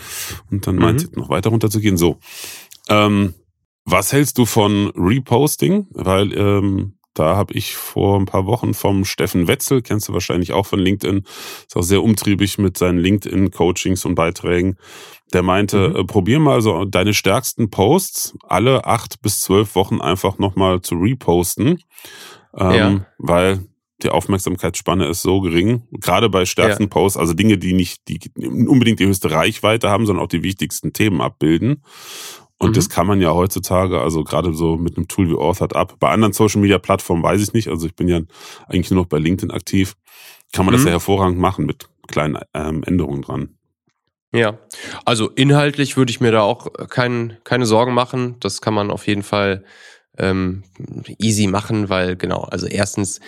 und dann mhm. meint es noch weiter runterzugehen. So. Ähm, was hältst du von Reposting? Weil ähm, Da habe ich vor ein paar Wochen vom Steffen Wetzel, kennst du wahrscheinlich auch von LinkedIn, ist auch sehr umtriebig mit seinen LinkedIn-Coachings und Beiträgen. Der meinte, mhm. äh, probier mal so deine stärksten Posts alle acht bis zwölf Wochen einfach nochmal zu reposten. Ähm, ja. Weil die Aufmerksamkeitsspanne ist so gering, gerade bei stärksten ja. Posts, also Dinge, die nicht die unbedingt die höchste Reichweite haben, sondern auch die wichtigsten Themen abbilden. Und mhm. das kann man ja heutzutage, also gerade so mit einem Tool wie Authored Up. Bei anderen Social Media Plattformen weiß ich nicht. Also ich bin ja eigentlich nur noch bei LinkedIn aktiv. Kann man mhm. das ja hervorragend machen mit kleinen ähm, Änderungen dran. Ja, also inhaltlich würde ich mir da auch kein, keine Sorgen machen. Das kann man auf jeden Fall ähm, easy machen, weil genau, also erstens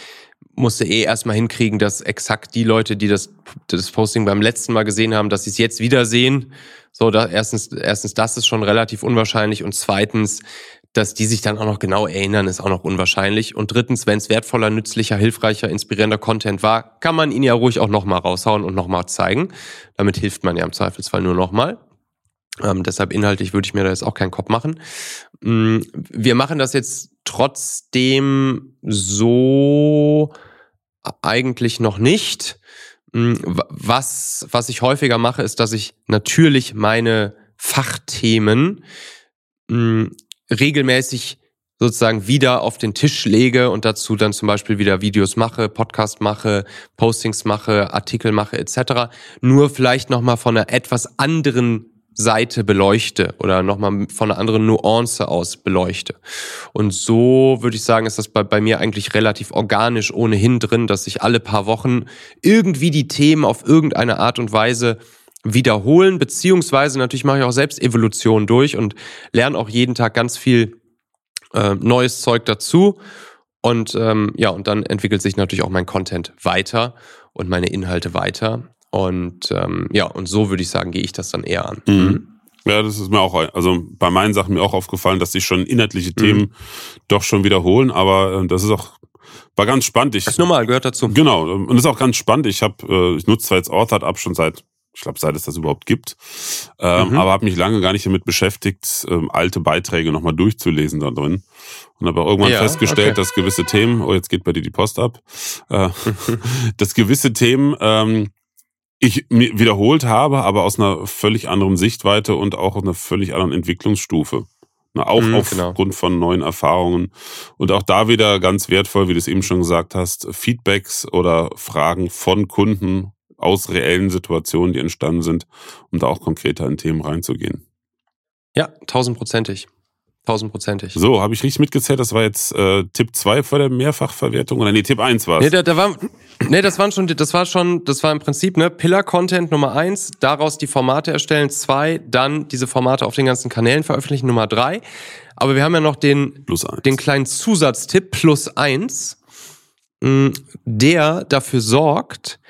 musste eh erstmal hinkriegen, dass exakt die Leute, die das, das Posting beim letzten Mal gesehen haben, dass sie es jetzt wieder sehen. So, da erstens, erstens, das ist schon relativ unwahrscheinlich und zweitens, dass die sich dann auch noch genau erinnern, ist auch noch unwahrscheinlich. Und drittens, wenn es wertvoller, nützlicher, hilfreicher, inspirierender Content war, kann man ihn ja ruhig auch nochmal raushauen und nochmal zeigen. Damit hilft man ja im Zweifelsfall nur nochmal. Ähm, deshalb inhaltlich würde ich mir da jetzt auch keinen Kopf machen. Mm, wir machen das jetzt trotzdem so eigentlich noch nicht. Mm, was, was ich häufiger mache, ist, dass ich natürlich meine Fachthemen mh, mm, regelmäßig sozusagen wieder auf den Tisch lege und dazu dann zum Beispiel wieder Videos mache, Podcast mache, Postings mache, Artikel mache etc. Nur vielleicht nochmal von einer etwas anderen Seite beleuchte oder nochmal von einer anderen Nuance aus beleuchte. Und so würde ich sagen, ist das bei, bei mir eigentlich relativ organisch ohnehin drin, dass sich alle paar Wochen irgendwie die Themen auf irgendeine Art und Weise wiederholen, beziehungsweise natürlich mache ich auch selbst Evolution durch und lerne auch jeden Tag ganz viel äh, neues Zeug dazu. Und ähm, ja, und dann entwickelt sich natürlich auch mein Content weiter und meine Inhalte weiter. Und ähm, ja, und so würde ich sagen, gehe ich das dann eher an. Mhm. mhm. Ja, das ist mir auch, also bei meinen Sachen mir auch aufgefallen, dass sich schon inhaltliche mhm. Themen doch schon wiederholen, aber äh, das ist auch, war ganz spannend. Ich, das ist normal, gehört dazu. Genau, und das ist auch ganz spannend. Ich habe, äh, ich nutze zwar jetzt Authored Up schon seit ich glaube, seit es das überhaupt gibt. Ähm, mhm. Aber habe mich lange gar nicht damit beschäftigt, ähm, alte Beiträge nochmal durchzulesen da drin. Und habe irgendwann ja, festgestellt, okay. dass gewisse Themen, oh, jetzt geht bei dir die Post ab, äh, dass gewisse Themen ähm, ich wiederholt habe, aber aus einer völlig anderen Sichtweite und auch aus einer völlig anderen Entwicklungsstufe. Na, auch mhm, aufgrund genau. von neuen Erfahrungen. Und auch da wieder ganz wertvoll, wie du es eben schon gesagt hast, Feedbacks oder Fragen von Kunden aus reellen Situationen, die entstanden sind, um da auch konkreter in Themen reinzugehen. Ja, tausendprozentig. Tausendprozentig. So, habe ich richtig mitgezählt? Das war jetzt äh, Tipp 2 vor der Mehrfachverwertung? Oder nee, Tipp 1 war Nee, da, da war, nee, das waren schon, das war schon, das war im Prinzip, ne, Pillar-Content Nummer 1, daraus die Formate erstellen, 2, dann diese Formate auf den ganzen Kanälen veröffentlichen, Nummer 3. Aber wir haben ja noch den, den kleinen Zusatztipp, plus 1, mm, der dafür sorgt,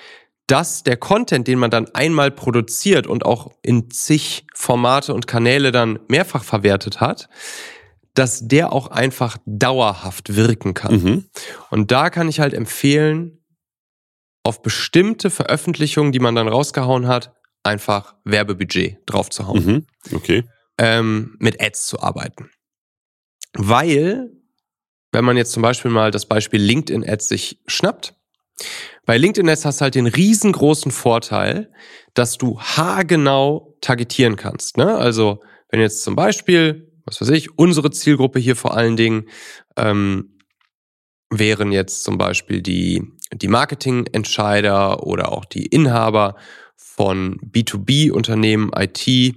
dass der Content, den man dann einmal produziert und auch in zig Formate und Kanäle dann mehrfach verwertet hat, dass der auch einfach dauerhaft wirken kann. Mhm. Und da kann ich halt empfehlen, auf bestimmte Veröffentlichungen, die man dann rausgehauen hat, einfach Werbebudget draufzuhauen. Mhm. Okay. Ähm, mit Ads zu arbeiten. Weil, wenn man jetzt zum Beispiel mal das Beispiel LinkedIn Ads sich schnappt, bei LinkedIn Ads hast du halt den riesengroßen Vorteil, dass du haargenau targetieren kannst. Ne? Also wenn jetzt zum Beispiel, was weiß ich, unsere Zielgruppe hier vor allen Dingen ähm, wären jetzt zum Beispiel die, die Marketingentscheider oder auch die Inhaber von B2B-Unternehmen, IT,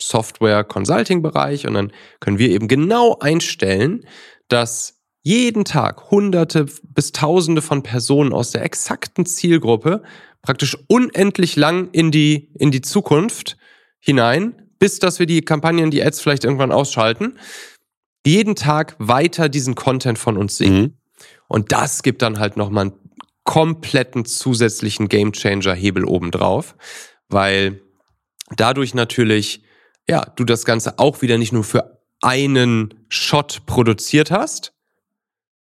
Software, Consulting-Bereich. Und dann können wir eben genau einstellen, dass jeden Tag Hunderte bis Tausende von Personen aus der exakten Zielgruppe praktisch unendlich lang in die, in die Zukunft hinein, bis dass wir die Kampagnen, die Ads vielleicht irgendwann ausschalten, jeden Tag weiter diesen Content von uns sehen. Mhm. Und das gibt dann halt nochmal einen kompletten zusätzlichen Gamechanger-Hebel obendrauf, weil dadurch natürlich, ja, du das Ganze auch wieder nicht nur für einen Shot produziert hast,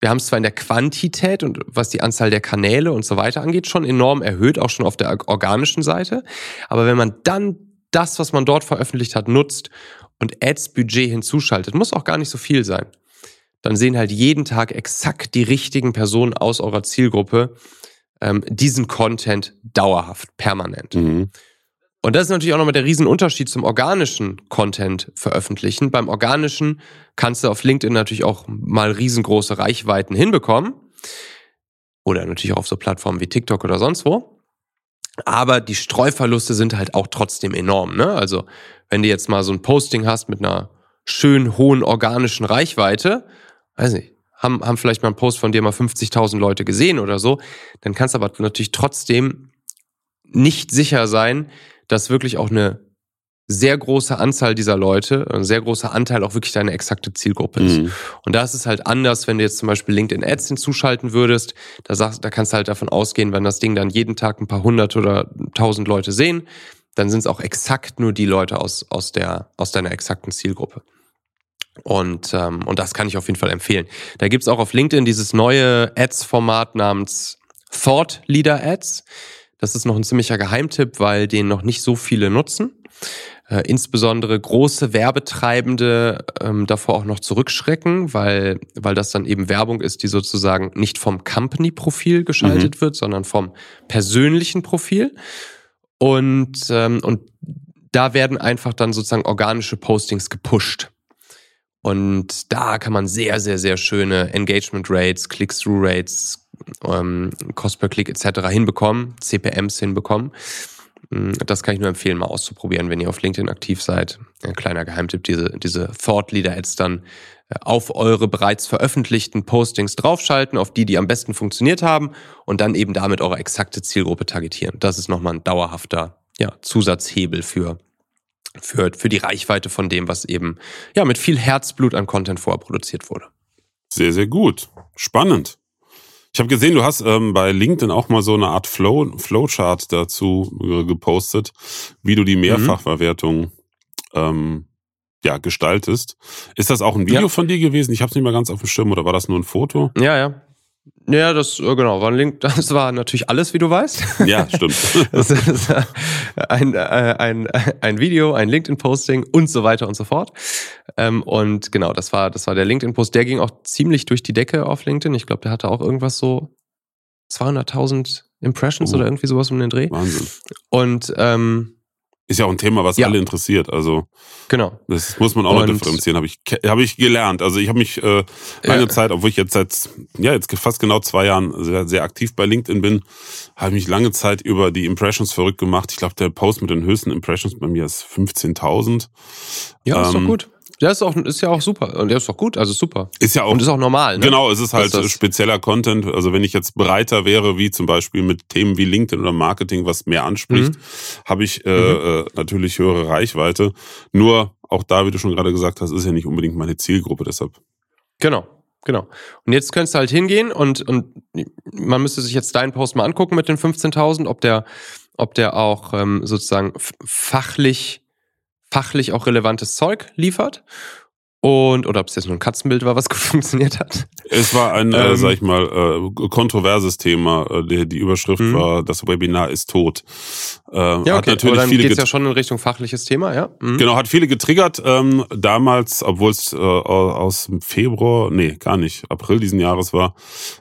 wir haben es zwar in der Quantität und was die Anzahl der Kanäle und so weiter angeht, schon enorm erhöht, auch schon auf der organischen Seite. Aber wenn man dann das, was man dort veröffentlicht hat, nutzt und Ads-Budget hinzuschaltet, muss auch gar nicht so viel sein, dann sehen halt jeden Tag exakt die richtigen Personen aus eurer Zielgruppe ähm, diesen Content dauerhaft, permanent. Mhm. Und das ist natürlich auch nochmal der Riesenunterschied zum organischen Content veröffentlichen. Beim organischen kannst du auf LinkedIn natürlich auch mal riesengroße Reichweiten hinbekommen. Oder natürlich auch auf so Plattformen wie TikTok oder sonst wo. Aber die Streuverluste sind halt auch trotzdem enorm. Ne? Also wenn du jetzt mal so ein Posting hast mit einer schön hohen organischen Reichweite, weiß nicht, haben, haben vielleicht mal einen Post von dir mal 50.000 Leute gesehen oder so, dann kannst du aber natürlich trotzdem nicht sicher sein, dass wirklich auch eine sehr große Anzahl dieser Leute, ein sehr großer Anteil auch wirklich deine exakte Zielgruppe ist. Mhm. Und da ist es halt anders, wenn du jetzt zum Beispiel LinkedIn Ads hinzuschalten würdest. Da, sagst, da kannst du halt davon ausgehen, wenn das Ding dann jeden Tag ein paar hundert oder tausend Leute sehen, dann sind es auch exakt nur die Leute aus, aus, der, aus deiner exakten Zielgruppe. Und, ähm, und das kann ich auf jeden Fall empfehlen. Da gibt's auch auf LinkedIn dieses neue Ads-Format namens Thought Leader Ads. Das ist noch ein ziemlicher Geheimtipp, weil den noch nicht so viele nutzen. Äh, insbesondere große Werbetreibende ähm, davor auch noch zurückschrecken, weil, weil das dann eben Werbung ist, die sozusagen nicht vom Company-Profil geschaltet Mhm. wird, sondern vom persönlichen Profil. Und, ähm, und da werden einfach dann sozusagen organische Postings gepusht. Und da kann man sehr, sehr, sehr schöne Engagement Rates, Click-Through Rates, ähm, Cost per Click etc. hinbekommen, CPMs hinbekommen. Mm, Das kann ich nur empfehlen, mal auszuprobieren, wenn ihr auf LinkedIn aktiv seid. Ein kleiner Geheimtipp, diese, diese Thought Leader Ads dann äh, auf eure bereits veröffentlichten Postings draufschalten, auf die, die am besten funktioniert haben und dann eben damit eure exakte Zielgruppe targetieren. Das ist nochmal ein dauerhafter ja, Zusatzhebel für, für, für die Reichweite von dem, was eben ja, mit viel Herzblut an Content vorher produziert wurde. Sehr, sehr gut. Spannend. Ich habe gesehen, du hast ähm, bei LinkedIn auch mal so eine Art Flow, Flowchart dazu äh, gepostet, wie du die Mhm. Mehrfachverwertung ähm, ja, gestaltest. Ist das auch ein Video Ja. von dir gewesen? Ich habe es nicht mehr ganz auf dem Schirm oder war das nur ein Foto? Ja, ja. Ja, das, äh, genau, war ein Link, das war natürlich alles, wie du weißt. Ja, stimmt. Das ist äh, ein, äh, ein, ein Video, ein LinkedIn-Posting und so weiter und so fort. Ähm, und genau, das war, das war der LinkedIn-Post. Der ging auch ziemlich durch die Decke auf LinkedIn. Ich glaube, der hatte auch irgendwas so 200.000 Impressions Oh. oder irgendwie sowas um den Dreh. Wahnsinn. Und ähm, Ist ja auch ein Thema, was Ja. alle interessiert. Also genau. das muss man auch noch Und- differenzieren, habe ich, ke- hab ich gelernt. Also ich habe mich äh, lange Ja. Zeit, obwohl ich jetzt seit ja jetzt fast genau zwei Jahren sehr, sehr aktiv bei LinkedIn bin, habe ich mich lange Zeit über die Impressions verrückt gemacht. Ich glaube, der Post mit den höchsten Impressions bei mir ist 15.000. Ja, ist Ähm, doch gut. Der ist, auch, ist ja auch super. Und der ist doch gut, also super. Ist ja auch Und ist auch normal. Ne? Genau, es ist halt das- spezieller Content. Also wenn ich jetzt breiter wäre, wie zum Beispiel mit Themen wie LinkedIn oder Marketing, was mehr anspricht, Mhm. habe ich äh, äh, natürlich höhere Reichweite. Nur auch da, wie du schon gerade gesagt hast, ist ja nicht unbedingt meine Zielgruppe. Deshalb Genau, genau. Und jetzt könntest du halt hingehen und, und man müsste sich jetzt deinen Post mal angucken mit den 15.000, ob der, ob der auch ähm, sozusagen fachlich, fachlich auch relevantes Zeug liefert. Und, oder ob es jetzt nur ein Katzenbild war, was gut funktioniert hat. Es war ein, äh, Ähm. sag ich mal, äh, kontroverses Thema. Äh, Die, die Überschrift Mhm. war, das Webinar ist tot. Äh, Ja, Hat okay. Aber natürlich dann viele geht's ja schon in Richtung fachliches Thema, ja. Mhm. Genau, hat viele getriggert. Ähm, damals, obwohl es äh, aus dem Februar, nee, gar nicht, April diesen Jahres war,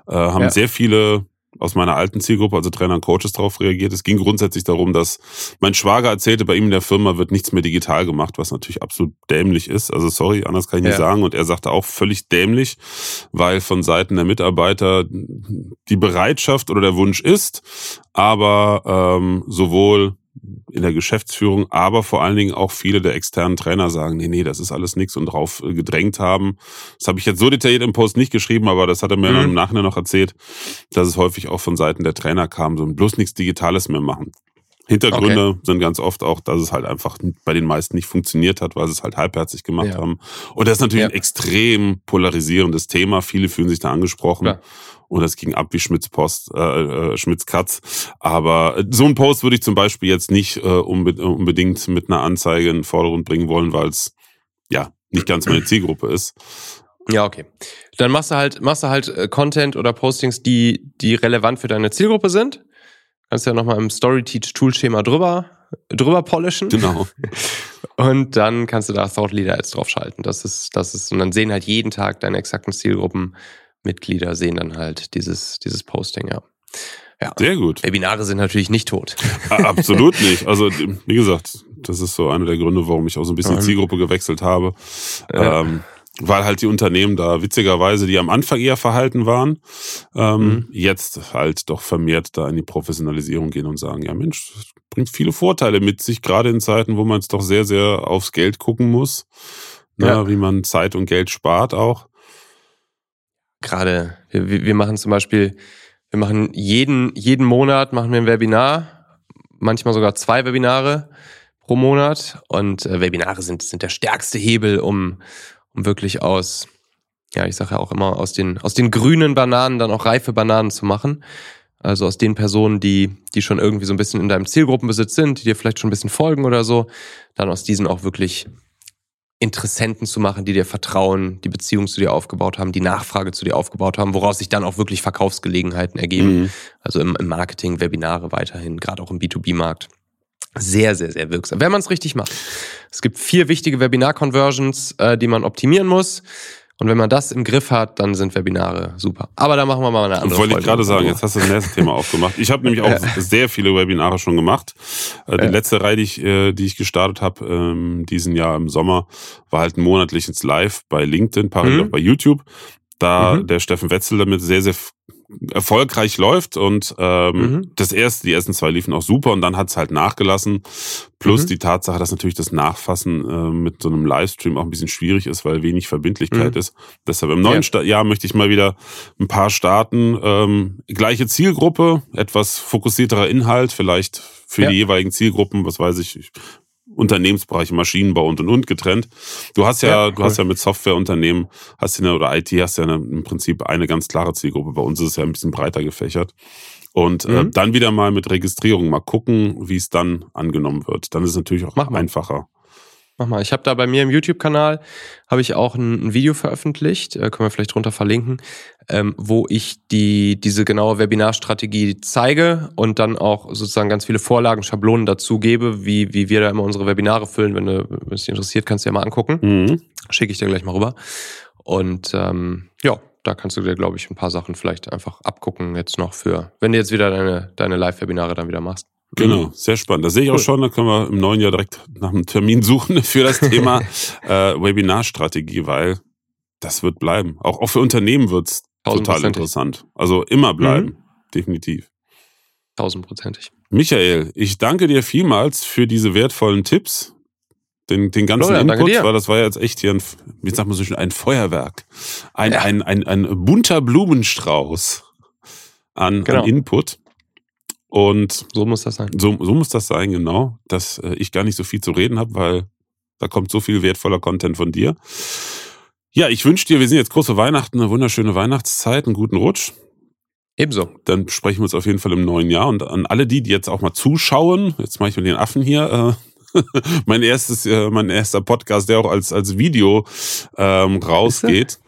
äh, haben Ja. sehr viele aus meiner alten Zielgruppe, also Trainer und Coaches, darauf reagiert. Es ging grundsätzlich darum, dass mein Schwager erzählte, bei ihm in der Firma wird nichts mehr digital gemacht, was natürlich absolut dämlich ist. Also sorry, anders kann ich nicht Ja. sagen. Und er sagte auch völlig dämlich, weil von Seiten der Mitarbeiter die Bereitschaft oder der Wunsch ist, aber ähm, sowohl in der Geschäftsführung, aber vor allen Dingen auch viele der externen Trainer sagen, nee, nee, das ist alles nix und drauf äh, gedrängt haben. Das habe ich jetzt so detailliert im Post nicht geschrieben, aber das hat er mir Mhm. im Nachhinein noch erzählt, dass es häufig auch von Seiten der Trainer kam, so bloß nichts Digitales mehr machen. Hintergründe sind ganz oft auch, dass es halt einfach bei den meisten nicht funktioniert hat, weil sie es halt halbherzig gemacht Ja. haben. Und das ist natürlich Ja. ein extrem polarisierendes Thema. Viele fühlen sich da angesprochen. Klar. Und das ging ab wie Schmitz Post, äh, äh, Schmitz Katz. Aber so einen Post würde ich zum Beispiel jetzt nicht äh, unbe unbedingt mit einer Anzeige in den Vordergrund bringen wollen, weil es ja nicht ganz meine Zielgruppe ist. Ja, okay. Dann machst du halt, machst du halt äh, Content oder Postings, die, die relevant für deine Zielgruppe sind. Kannst ja nochmal im Storyteach-Toolschema drüber, drüber polischen. Genau. Und dann kannst du da Thought Leader Ads draufschalten. Das ist, das ist, und dann sehen halt jeden Tag deine exakten Zielgruppenmitglieder sehen dann halt dieses, dieses Posting, ja. Ja. Sehr gut. Webinare sind natürlich nicht tot. Absolut nicht. Also, wie gesagt, das ist so einer der Gründe, warum ich auch so ein bisschen Zielgruppe gewechselt habe. Ähm, weil halt die Unternehmen da witzigerweise, die am Anfang eher verhalten waren, ähm, mhm. jetzt halt doch vermehrt da in die Professionalisierung gehen und sagen, ja Mensch, bringt viele Vorteile mit sich, gerade in Zeiten, wo man es doch sehr, sehr aufs Geld gucken muss, ne, ja. wie man Zeit und Geld spart auch. Gerade, wir, wir machen zum Beispiel, wir machen jeden, jeden Monat machen wir ein Webinar, manchmal sogar zwei Webinare pro Monat und äh, Webinare sind, sind der stärkste Hebel, um, um wirklich aus, ja, ich sage ja auch immer, aus den, aus den grünen Bananen dann auch reife Bananen zu machen. Also aus den Personen, die, die schon irgendwie so ein bisschen in deinem Zielgruppenbesitz sind, die dir vielleicht schon ein bisschen folgen oder so, dann aus diesen auch wirklich Interessenten zu machen, die dir vertrauen, die Beziehung zu dir aufgebaut haben, die Nachfrage zu dir aufgebaut haben, woraus sich dann auch wirklich Verkaufsgelegenheiten ergeben. Mhm. Also im, im Marketing, Webinare weiterhin, gerade auch im B2B-Markt. Sehr, sehr, sehr wirksam, wenn man es richtig macht. Es gibt vier wichtige Webinar-Conversions, äh, die man optimieren muss. Und wenn man das im Griff hat, dann sind Webinare super. Aber da machen wir mal eine andere Wollte ich gerade sagen, jetzt hast du das nächste Thema aufgemacht. Ich habe nämlich auch ja. sehr viele Webinare schon gemacht. Äh, die ja. letzte Reihe, die ich, äh, die ich gestartet habe, ähm, diesen Jahr im Sommer, war halt ein monatliches Live bei LinkedIn, parallel mhm. auch bei YouTube. Da mhm. der Steffen Wetzel damit sehr, sehr erfolgreich läuft und ähm, mhm. das erste, die ersten zwei liefen auch super und dann hat's halt nachgelassen. Plus mhm. die Tatsache, dass natürlich das Nachfassen äh, mit so einem Livestream auch ein bisschen schwierig ist, weil wenig Verbindlichkeit mhm. ist. Deshalb im neuen ja. Jahr möchte ich mal wieder ein paar starten. Ähm, gleiche Zielgruppe, etwas fokussierterer Inhalt, vielleicht für ja. die jeweiligen Zielgruppen, was weiß ich, Unternehmensbereiche, Maschinenbau und und und getrennt. Du hast ja, ja cool. du hast ja mit Softwareunternehmen, hast ja oder IT hast ja eine, im Prinzip eine ganz klare Zielgruppe. Bei uns ist es ja ein bisschen breiter gefächert. Und äh, mhm. äh, dann wieder mal mit Registrierung mal gucken, wie es dann angenommen wird. Dann ist es natürlich auch Mach einfacher. Mach mal. Ich habe da bei mir im YouTube-Kanal habe ich auch ein, ein, Video veröffentlicht, äh, können wir vielleicht drunter verlinken, ähm, wo ich die diese genaue Webinarstrategie zeige und dann auch sozusagen ganz viele Vorlagen, Schablonen dazu gebe, wie wie wir da immer unsere Webinare füllen. Wenn du wenn es dich interessiert, kannst du ja mal angucken. Mhm. Schicke ich dir gleich mal rüber. Und ähm, ja, da kannst du dir, glaube ich, ein paar Sachen vielleicht einfach abgucken jetzt noch für, wenn du jetzt wieder deine deine Live-Webinare dann wieder machst. Genau, mhm. sehr spannend. Das sehe ich auch schon. Da können wir im neuen Jahr direkt nach einem Termin suchen für das Thema äh, Webinarstrategie, weil das wird bleiben. Auch, auch für Unternehmen wird's total interessant. Also immer bleiben, mhm. definitiv. Tausendprozentig. Michael, ich danke dir vielmals für diese wertvollen Tipps, den, den ganzen Florian, Input, weil das war ja jetzt echt hier ein, wie sagt man so schön, ein Feuerwerk. Ein, ja. ein, ein, ein bunter Blumenstrauß an, genau. an Input. Und so muss das sein. So, so muss das sein, genau. Dass äh, ich gar nicht so viel zu reden habe, weil da kommt so viel wertvoller Content von dir. Ja, ich wünsche dir, wir sind jetzt kurz vor Weihnachten, eine wunderschöne Weihnachtszeit, einen guten Rutsch. Ebenso. Dann sprechen wir uns auf jeden Fall im neuen Jahr. Und an alle die, die jetzt auch mal zuschauen, jetzt mache ich mit den Affen hier, äh, mein erstes, äh, mein erster Podcast, der auch als, als Video ähm, rausgeht.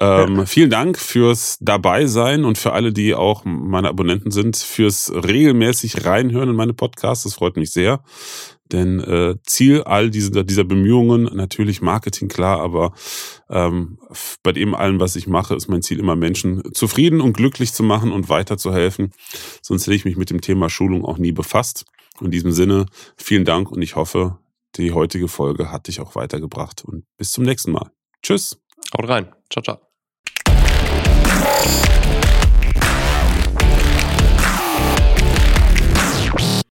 Ähm, vielen Dank fürs Dabeisein und für alle, die auch meine Abonnenten sind, fürs regelmäßig reinhören in meine Podcasts. Das freut mich sehr. Denn äh, Ziel all dieser, dieser Bemühungen, natürlich Marketing, klar, aber ähm, bei dem allem, was ich mache, ist mein Ziel immer, Menschen zufrieden und glücklich zu machen und weiterzuhelfen. Sonst hätte ich mich mit dem Thema Schulung auch nie befasst. In diesem Sinne, vielen Dank und ich hoffe, die heutige Folge hat dich auch weitergebracht. Und bis zum nächsten Mal. Tschüss. Haut rein. Ciao, ciao. Thank you.